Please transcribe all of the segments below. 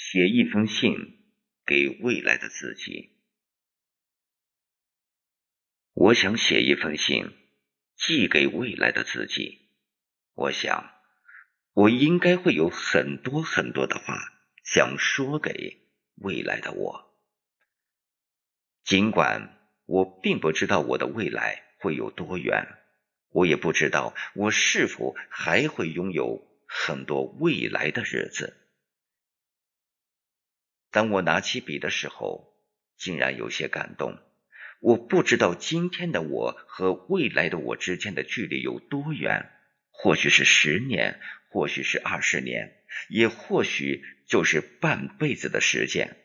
写一封信给未来的自己。我想写一封信寄给未来的自己。我想，我应该会有很多很多的话想说给未来的我。尽管我并不知道我的未来会有多远，我也不知道我是否还会拥有很多未来的日子。当我拿起笔的时候，竟然有些感动。我不知道今天的我和未来的我之间的距离有多远，或许是十年，或许是二十年，也或许就是半辈子的时间。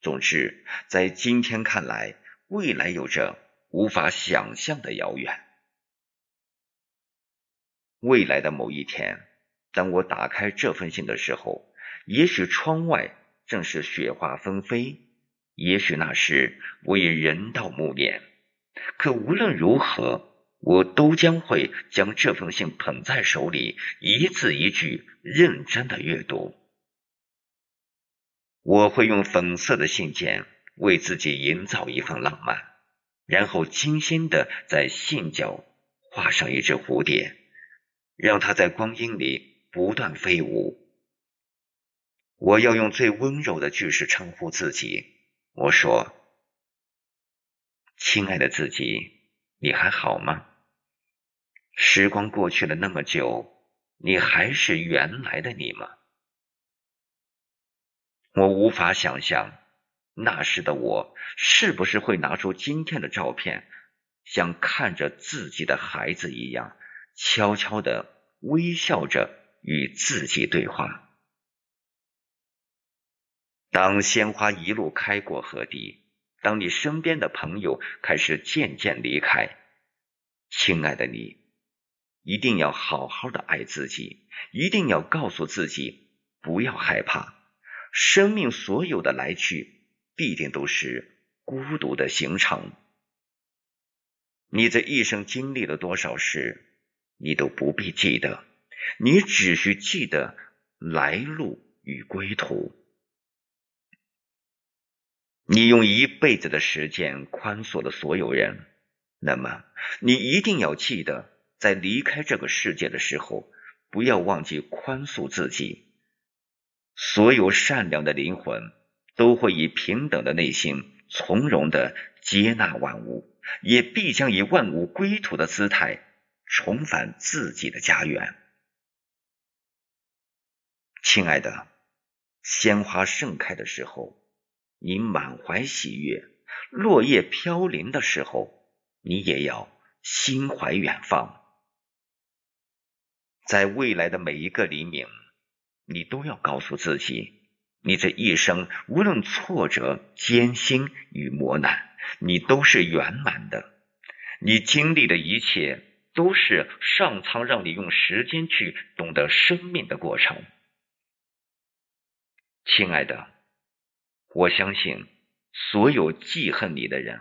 总之，在今天看来，未来有着无法想象的遥远。未来的某一天，当我打开这封信的时候，也许窗外正是雪花纷飞。也许那时我已人到暮年，可无论如何，我都将会将这封信捧在手里，一字一句认真的阅读。我会用粉色的信笺为自己营造一份浪漫，然后精心的在信角画上一只蝴蝶，让它在光阴里不断飞舞。我要用最温柔的句式称呼自己。我说：“亲爱的自己，你还好吗？时光过去了那么久，你还是原来的你吗？”我无法想象那时的我是不是会拿出今天的照片，像看着自己的孩子一样，悄悄的微笑着与自己对话。当鲜花一路开过河堤，当你身边的朋友开始渐渐离开，亲爱的你，一定要好好的爱自己，一定要告诉自己不要害怕。生命所有的来去，必定都是孤独的行程。你这一生经历了多少事，你都不必记得，你只需记得来路与归途。你用一辈子的时间宽恕了所有人，那么你一定要记得，在离开这个世界的时候，不要忘记宽恕自己。所有善良的灵魂都会以平等的内心从容的接纳万物，也必将以万物归途的姿态重返自己的家园。亲爱的，鲜花盛开的时候。你满怀喜悦，落叶飘零的时候，你也要心怀远方。在未来的每一个黎明，你都要告诉自己，你这一生无论挫折、艰辛与磨难，你都是圆满的。你经历的一切，都是上苍让你用时间去懂得生命的过程，亲爱的。我相信，所有记恨你的人，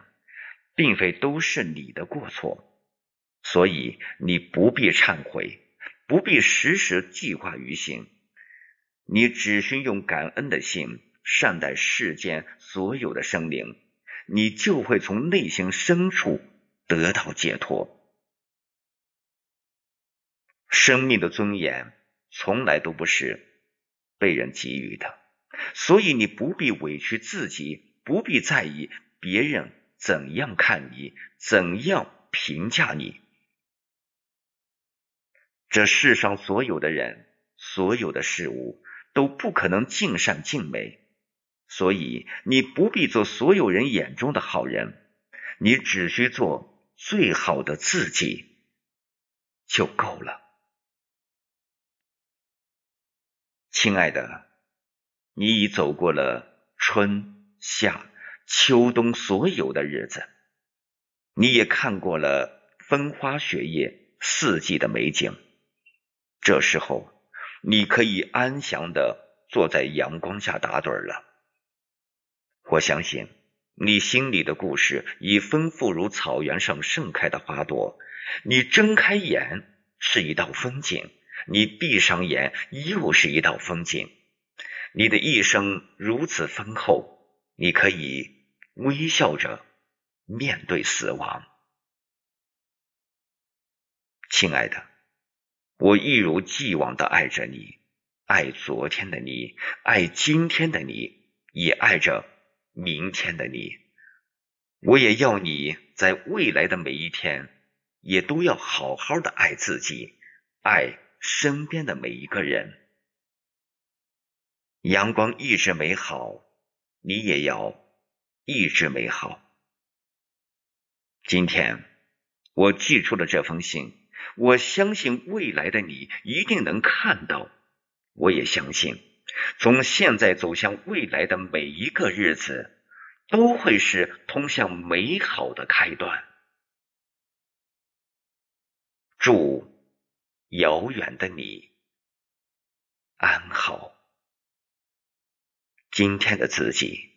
并非都是你的过错，所以你不必忏悔，不必时时记挂于心，你只需用感恩的心善待世间所有的生灵，你就会从内心深处得到解脱。生命的尊严从来都不是被人给予的。所以你不必委屈自己，不必在意别人怎样看你，怎样评价你。这世上所有的人，所有的事物都不可能尽善尽美，所以你不必做所有人眼中的好人，你只需做最好的自己就够了，亲爱的。你已走过了春夏秋冬所有的日子，你也看过了风花雪月四季的美景。这时候，你可以安详的坐在阳光下打盹了。我相信，你心里的故事已丰富如草原上盛开的花朵。你睁开眼是一道风景，你闭上眼又是一道风景。你的一生如此丰厚，你可以微笑着面对死亡。亲爱的，我一如既往的爱着你，爱昨天的你，爱今天的你，也爱着明天的你。我也要你在未来的每一天，也都要好好的爱自己，爱身边的每一个人。阳光一直美好，你也要一直美好。今天我寄出了这封信，我相信未来的你一定能看到。我也相信，从现在走向未来的每一个日子，都会是通向美好的开端。祝遥远的你安好。今天的自己。